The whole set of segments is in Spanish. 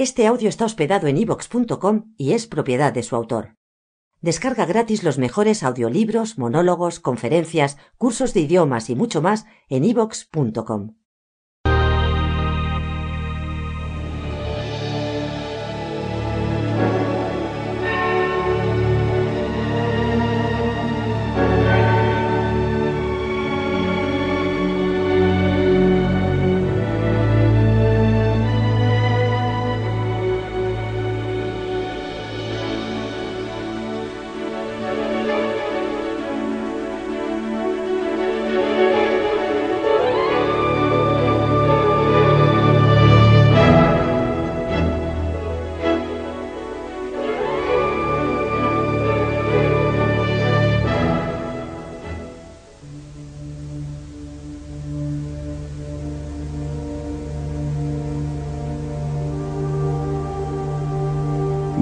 Este audio está hospedado en ivox.com y es propiedad de su autor. Descarga gratis los mejores audiolibros, monólogos, conferencias, cursos de idiomas y mucho más en ivox.com.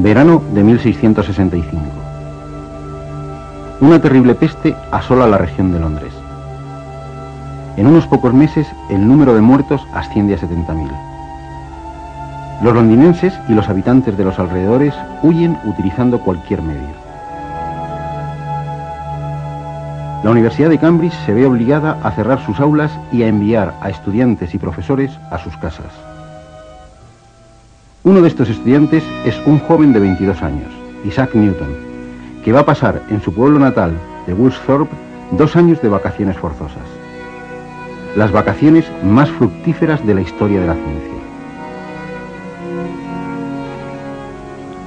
Verano de 1665. Una terrible peste asola la región de Londres. En unos pocos meses el número de muertos asciende a 70.000. Los londinenses y los habitantes de los alrededores huyen utilizando cualquier medio. La Universidad de Cambridge se ve obligada a cerrar sus aulas y a enviar a estudiantes y profesores a sus casas. Uno de estos estudiantes es un joven de 22 años, Isaac Newton, que va a pasar en su pueblo natal de Woolsthorpe dos años de vacaciones forzosas. Las vacaciones más fructíferas de la historia de la ciencia.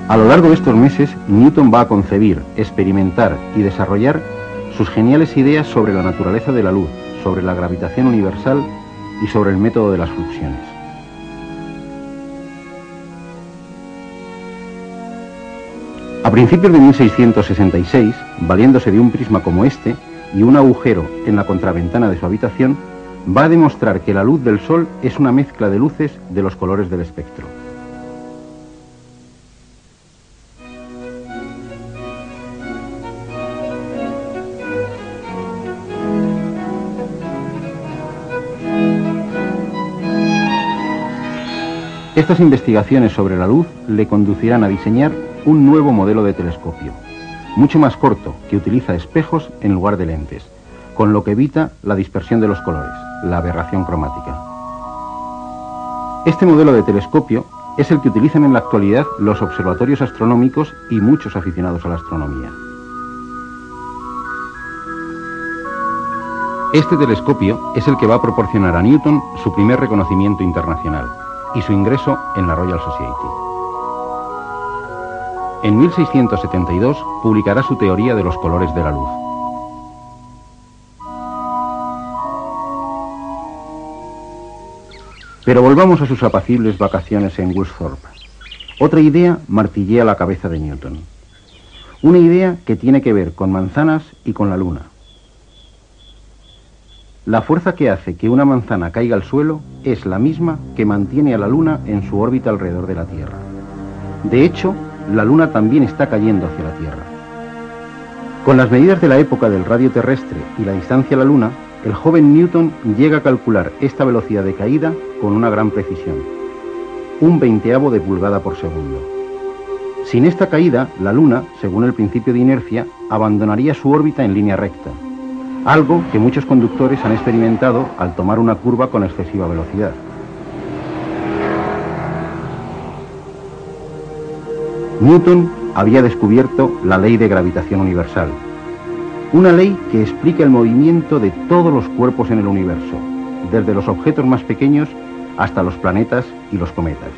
A lo largo de estos meses, Newton va a concebir, experimentar y desarrollar sus geniales ideas sobre la naturaleza de la luz, sobre la gravitación universal y sobre el método de las fluxiones. A principios de 1666, valiéndose de un prisma como este y un agujero en la contraventana de su habitación, va a demostrar que la luz del Sol es una mezcla de luces de los colores del espectro. Estas investigaciones sobre la luz le conducirán a diseñar un nuevo modelo de telescopio, mucho más corto, que utiliza espejos en lugar de lentes, con lo que evita la dispersión de los colores, la aberración cromática. Este modelo de telescopio es el que utilizan en la actualidad los observatorios astronómicos y muchos aficionados a la astronomía. Este telescopio es el que va a proporcionar a Newton su primer reconocimiento internacional y su ingreso en la Royal Society. En 1672 publicará su teoría de los colores de la luz. Pero volvamos a sus apacibles vacaciones en Woolsthorpe. Otra idea martillea la cabeza de Newton. Una idea que tiene que ver con manzanas y con la luna. La fuerza que hace que una manzana caiga al suelo es la misma que mantiene a la luna en su órbita alrededor de la Tierra. De hecho, la luna también está cayendo hacia la Tierra. Con las medidas de la época del radio terrestre y la distancia a la luna, el joven Newton llega a calcular esta velocidad de caída con una gran precisión, un veinteavo de pulgada por segundo. Sin esta caída, la luna, según el principio de inercia, abandonaría su órbita en línea recta, algo que muchos conductores han experimentado al tomar una curva con excesiva velocidad. Newton había descubierto la ley de gravitación universal, una ley que explica el movimiento de todos los cuerpos en el universo, desde los objetos más pequeños hasta los planetas y los cometas.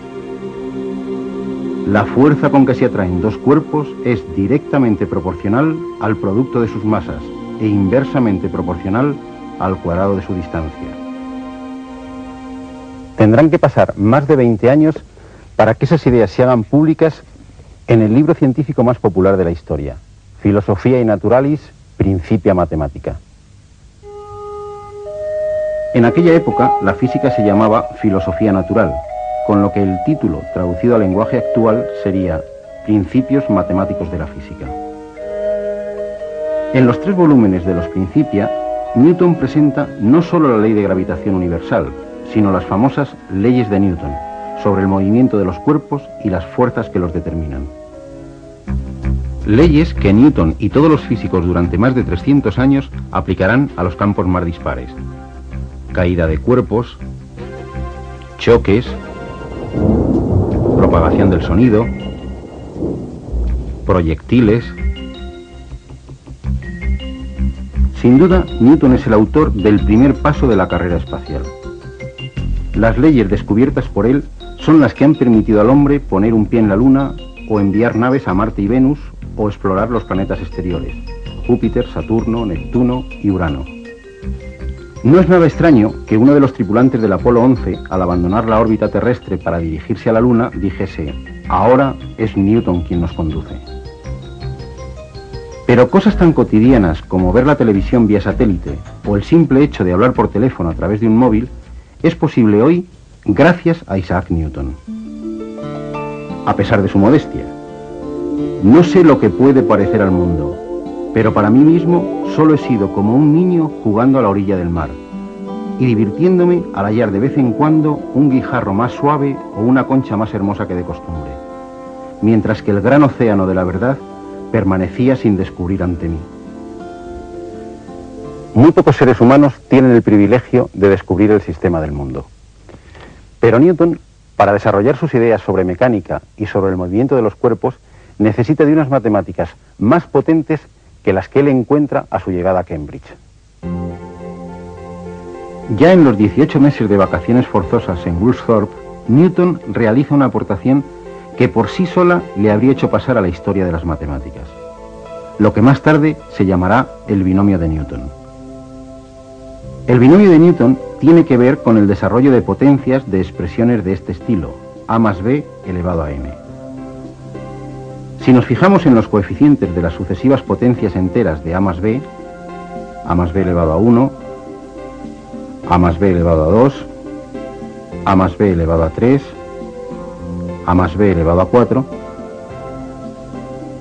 La fuerza con que se atraen dos cuerpos es directamente proporcional al producto de sus masas e inversamente proporcional al cuadrado de su distancia. Tendrán que pasar más de 20 años para que esas ideas se hagan públicas en el libro científico más popular de la historia, Filosofía y Naturalis, Principia Matemática. En aquella época la física se llamaba filosofía natural, con lo que el título, traducido al lenguaje actual, sería Principios Matemáticos de la Física. En los tres volúmenes de los Principia, Newton presenta no solo la ley de gravitación universal, sino las famosas leyes de Newton, sobre el movimiento de los cuerpos y las fuerzas que los determinan. Leyes que Newton y todos los físicos durante más de 300 años aplicarán a los campos más dispares, caída de cuerpos, choques, propagación del sonido, proyectiles. Sin duda, Newton es el autor del primer paso de la carrera espacial. Las leyes descubiertas por él son las que han permitido al hombre poner un pie en la Luna o enviar naves a Marte y Venus o explorar los planetas exteriores, Júpiter, Saturno, Neptuno y Urano. No es nada extraño que uno de los tripulantes del Apolo 11, al abandonar la órbita terrestre para dirigirse a la Luna, dijese, ahora es Newton quien nos conduce. Pero cosas tan cotidianas como ver la televisión vía satélite o el simple hecho de hablar por teléfono a través de un móvil es posible hoy gracias a Isaac Newton. A pesar de su modestia. No sé lo que puede parecer al mundo, pero para mí mismo solo he sido como un niño jugando a la orilla del mar y divirtiéndome al hallar de vez en cuando un guijarro más suave o una concha más hermosa que de costumbre, mientras que el gran océano de la verdad permanecía sin descubrir ante mí. Muy pocos seres humanos tienen el privilegio de descubrir el sistema del mundo. Pero Newton, para desarrollar sus ideas sobre mecánica y sobre el movimiento de los cuerpos, necesita de unas matemáticas más potentes que las que él encuentra a su llegada a Cambridge. Ya en los 18 meses de vacaciones forzosas en Woolsthorpe, Newton realiza una aportación que por sí sola le habría hecho pasar a la historia de las matemáticas, lo que más tarde se llamará el binomio de Newton. El binomio de Newton tiene que ver con el desarrollo de potencias de expresiones de este estilo, a más b elevado a n. Si nos fijamos en los coeficientes de las sucesivas potencias enteras de a más b, a más b elevado a 1, a más b elevado a 2, a más b elevado a 3, a más b elevado a 4,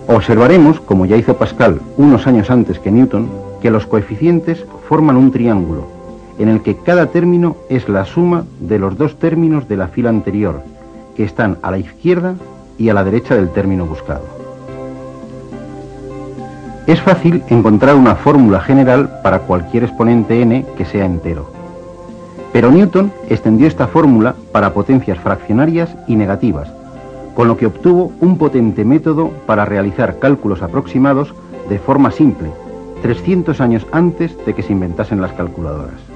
observaremos, como ya hizo Pascal unos años antes que Newton, que los coeficientes forman un triángulo, en el que cada término es la suma de los dos términos de la fila anterior, que están a la izquierda y a la derecha del término buscado. Es fácil encontrar una fórmula general para cualquier exponente n que sea entero. Pero Newton extendió esta fórmula para potencias fraccionarias y negativas, con lo que obtuvo un potente método para realizar cálculos aproximados de forma simple, 300 años antes de que se inventasen las calculadoras.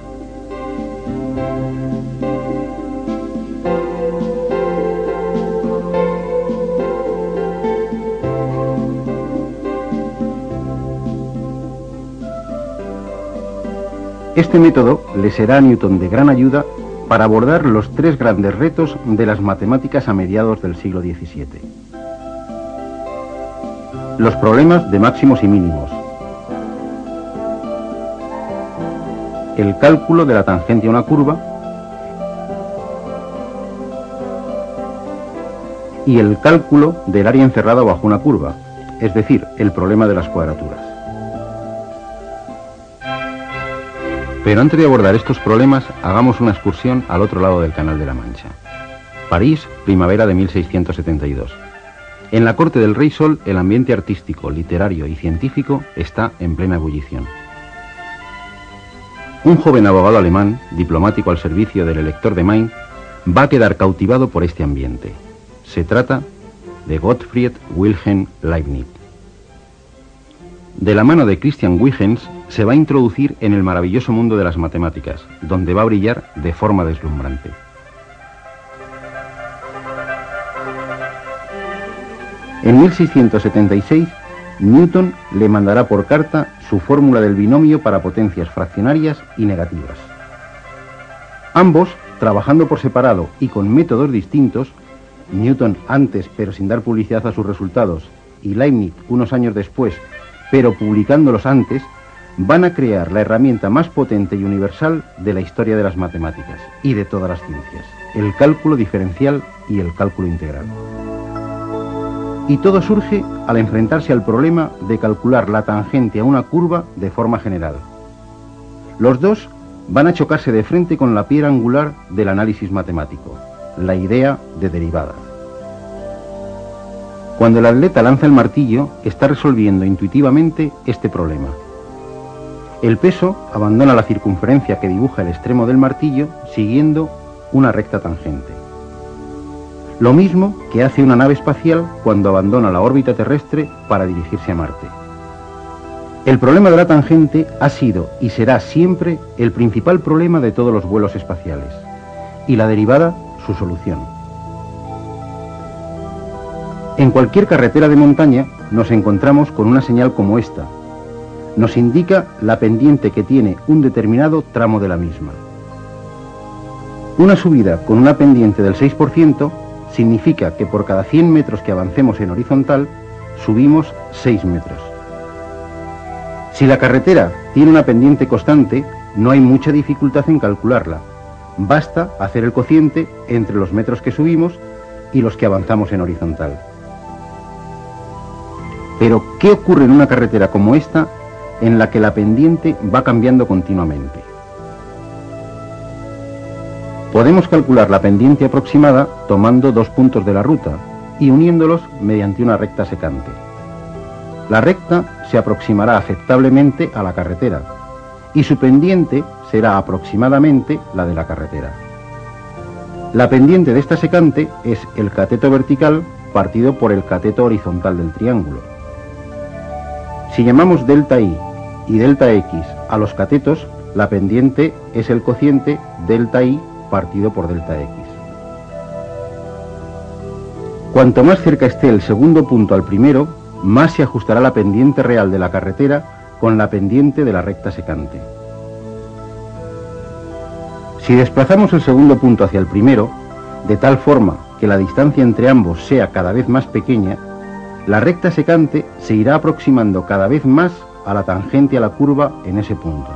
Este método le será a Newton de gran ayuda para abordar los tres grandes retos de las matemáticas a mediados del siglo XVII. Los problemas de máximos y mínimos. El cálculo de la tangente a una curva. Y el cálculo del área encerrada bajo una curva, es decir, el problema de las cuadraturas. Pero antes de abordar estos problemas, hagamos una excursión al otro lado del Canal de la Mancha. París, primavera de 1672. En la corte del Rey Sol, el ambiente artístico, literario y científico está en plena ebullición. Un joven abogado alemán, diplomático al servicio del elector de Main, va a quedar cautivado por este ambiente. Se trata de Gottfried Wilhelm Leibniz. De la mano de Christian Huygens se va a introducir en el maravilloso mundo de las matemáticas, donde va a brillar de forma deslumbrante. En 1676, Newton le mandará por carta su fórmula del binomio para potencias fraccionarias y negativas. Ambos, trabajando por separado y con métodos distintos, Newton antes pero sin dar publicidad a sus resultados y Leibniz unos años después pero publicándolos antes, van a crear la herramienta más potente y universal de la historia de las matemáticas y de todas las ciencias, el cálculo diferencial y el cálculo integral. Y todo surge al enfrentarse al problema de calcular la tangente a una curva de forma general. Los dos van a chocarse de frente con la piedra angular del análisis matemático, la idea de derivada. Cuando el atleta lanza el martillo, está resolviendo intuitivamente este problema. El peso abandona la circunferencia que dibuja el extremo del martillo siguiendo una recta tangente. Lo mismo que hace una nave espacial cuando abandona la órbita terrestre para dirigirse a Marte. El problema de la tangente ha sido y será siempre el principal problema de todos los vuelos espaciales, y la derivada su solución. En cualquier carretera de montaña nos encontramos con una señal como esta. Nos indica la pendiente que tiene un determinado tramo de la misma. Una subida con una pendiente del 6% significa que por cada 100 metros que avancemos en horizontal, subimos 6 metros. Si la carretera tiene una pendiente constante, no hay mucha dificultad en calcularla. Basta hacer el cociente entre los metros que subimos y los que avanzamos en horizontal. Pero, ¿qué ocurre en una carretera como esta en la que la pendiente va cambiando continuamente? Podemos calcular la pendiente aproximada tomando dos puntos de la ruta y uniéndolos mediante una recta secante. La recta se aproximará aceptablemente a la carretera y su pendiente será aproximadamente la de la carretera. La pendiente de esta secante es el cateto vertical partido por el cateto horizontal del triángulo. Si llamamos delta i y delta x a los catetos, la pendiente es el cociente delta i partido por delta x. Cuanto más cerca esté el segundo punto al primero, más se ajustará la pendiente real de la carretera con la pendiente de la recta secante. Si desplazamos el segundo punto hacia el primero, de tal forma que la distancia entre ambos sea cada vez más pequeña, la recta secante se irá aproximando cada vez más a la tangente a la curva en ese punto.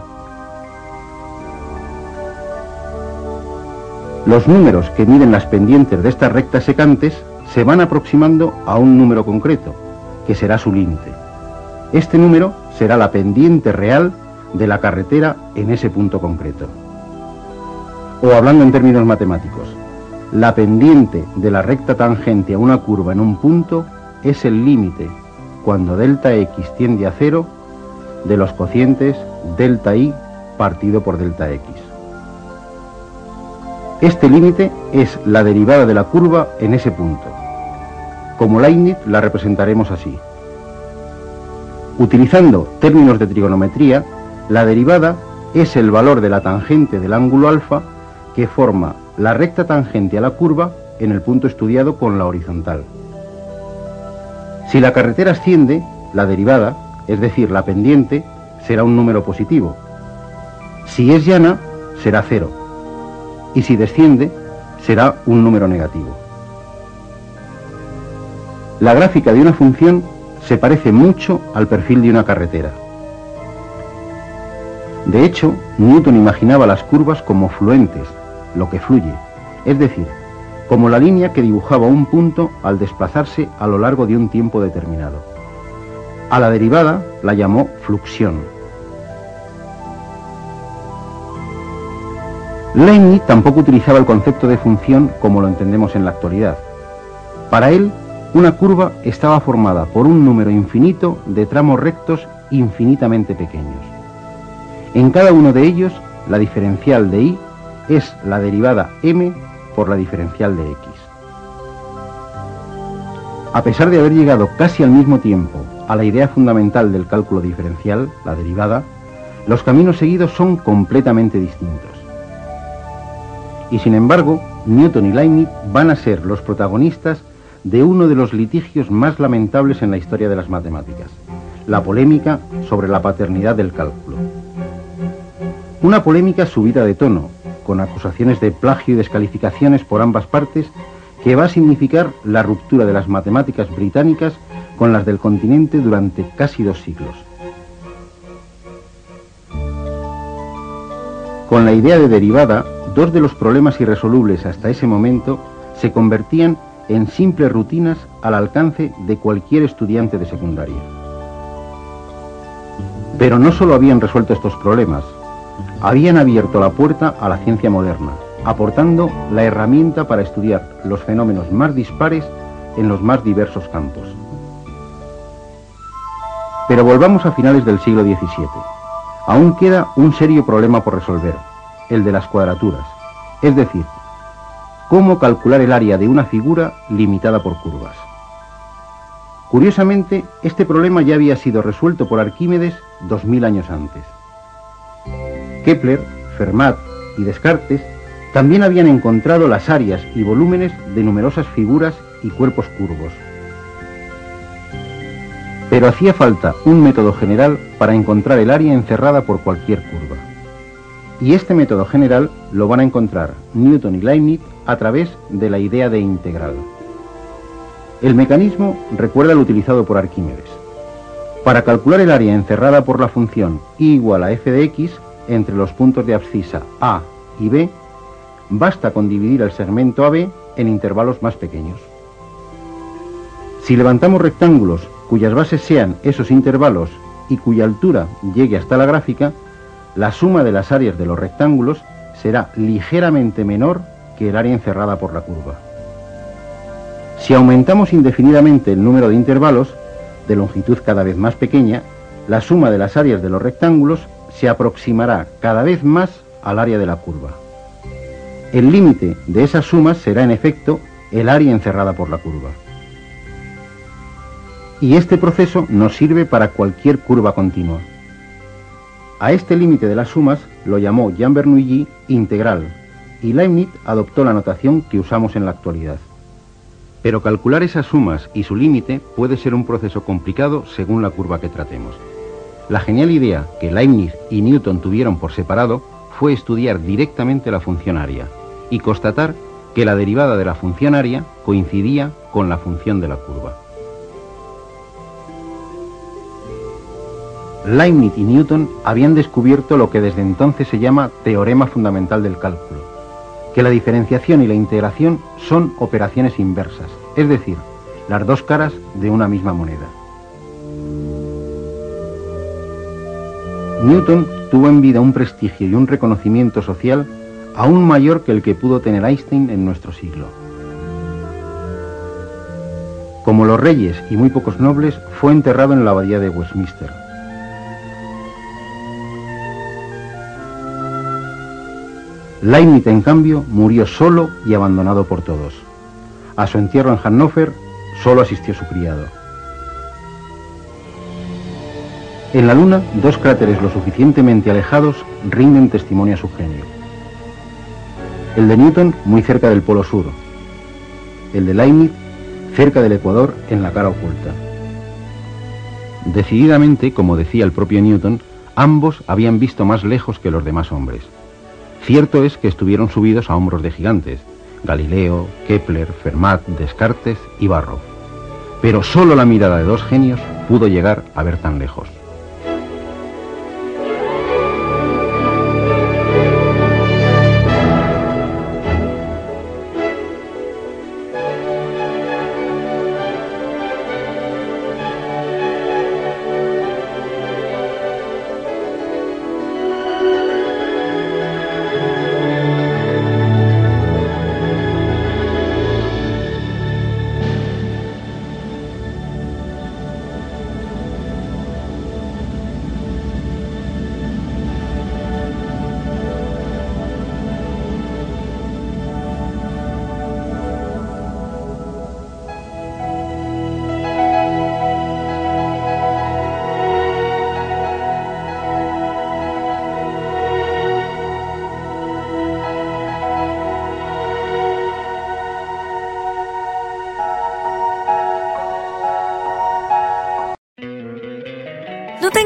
Los números que miden las pendientes de estas rectas secantes se van aproximando a un número concreto, que será su límite. Este número será la pendiente real de la carretera en ese punto concreto. O hablando en términos matemáticos, la pendiente de la recta tangente a una curva en un punto es el límite cuando delta x tiende a cero de los cocientes delta y partido por delta x. Este límite es la derivada de la curva en ese punto. Como Leibniz la representaremos así. Utilizando términos de trigonometría, la derivada es el valor de la tangente del ángulo alfa que forma la recta tangente a la curva en el punto estudiado con la horizontal. Si la carretera asciende, la derivada, es decir, la pendiente, será un número positivo. Si es llana, será cero. Y si desciende, será un número negativo. La gráfica de una función se parece mucho al perfil de una carretera. De hecho, Newton imaginaba las curvas como fluentes, lo que fluye, es decir, como la línea que dibujaba un punto al desplazarse a lo largo de un tiempo determinado. A la derivada la llamó fluxión. Leibniz tampoco utilizaba el concepto de función como lo entendemos en la actualidad. Para él, una curva estaba formada por un número infinito de tramos rectos infinitamente pequeños. En cada uno de ellos, la diferencial de y es la derivada m por la diferencial de x. A pesar de haber llegado casi al mismo tiempo a la idea fundamental del cálculo diferencial, la derivada, los caminos seguidos son completamente distintos. Y sin embargo, Newton y Leibniz van a ser los protagonistas de uno de los litigios más lamentables en la historia de las matemáticas, la polémica sobre la paternidad del cálculo. Una polémica subida de tono, con acusaciones de plagio y descalificaciones por ambas partes que va a significar la ruptura de las matemáticas británicas con las del continente durante casi dos siglos. Con la idea de derivada, dos de los problemas irresolubles hasta ese momento se convertían en simples rutinas al alcance de cualquier estudiante de secundaria. Pero no solo habían resuelto estos problemas, habían abierto la puerta a la ciencia moderna, aportando la herramienta para estudiar los fenómenos más dispares en los más diversos campos. Pero volvamos a finales del siglo XVII. Aún queda un serio problema por resolver, el de las cuadraturas, es decir, cómo calcular el área de una figura limitada por curvas. Curiosamente, este problema ya había sido resuelto por Arquímedes dos mil años antes. Kepler, Fermat y Descartes también habían encontrado las áreas y volúmenes de numerosas figuras y cuerpos curvos. Pero hacía falta un método general para encontrar el área encerrada por cualquier curva. Y este método general lo van a encontrar Newton y Leibniz a través de la idea de integral. El mecanismo recuerda el utilizado por Arquímedes. Para calcular el área encerrada por la función y igual a f de x entre los puntos de abscisa a y b, basta con dividir el segmento AB en intervalos más pequeños. Si levantamos rectángulos cuyas bases sean esos intervalos y cuya altura llegue hasta la gráfica, la suma de las áreas de los rectángulos será ligeramente menor que el área encerrada por la curva. Si aumentamos indefinidamente el número de intervalos, de longitud cada vez más pequeña, la suma de las áreas de los rectángulos se aproximará cada vez más al área de la curva. El límite de esas sumas será en efecto el área encerrada por la curva. Y este proceso nos sirve para cualquier curva continua. A este límite de las sumas lo llamó Jean Bernoulli integral y Leibniz adoptó la notación que usamos en la actualidad. Pero calcular esas sumas y su límite puede ser un proceso complicado según la curva que tratemos. La genial idea que Leibniz y Newton tuvieron por separado fue estudiar directamente la funcionaria y constatar que la derivada de la funcionaria coincidía con la función de la curva. Leibniz y Newton habían descubierto lo que desde entonces se llama teorema fundamental del cálculo, que la diferenciación y la integración son operaciones inversas, es decir, las dos caras de una misma moneda. Newton tuvo en vida un prestigio y un reconocimiento social aún mayor que el que pudo tener Einstein en nuestro siglo. Como los reyes y muy pocos nobles, fue enterrado en la abadía de Westminster. Leibniz, en cambio, murió solo y abandonado por todos. A su entierro en Hannover solo asistió su criado. En la Luna, dos cráteres lo suficientemente alejados rinden testimonio a su genio. El de Newton muy cerca del polo sur. El de Leibniz cerca del Ecuador en la cara oculta. Decididamente, como decía el propio Newton, ambos habían visto más lejos que los demás hombres. Cierto es que estuvieron subidos a hombros de gigantes, Galileo, Kepler, Fermat, Descartes y Barrow. Pero solo la mirada de dos genios pudo llegar a ver tan lejos.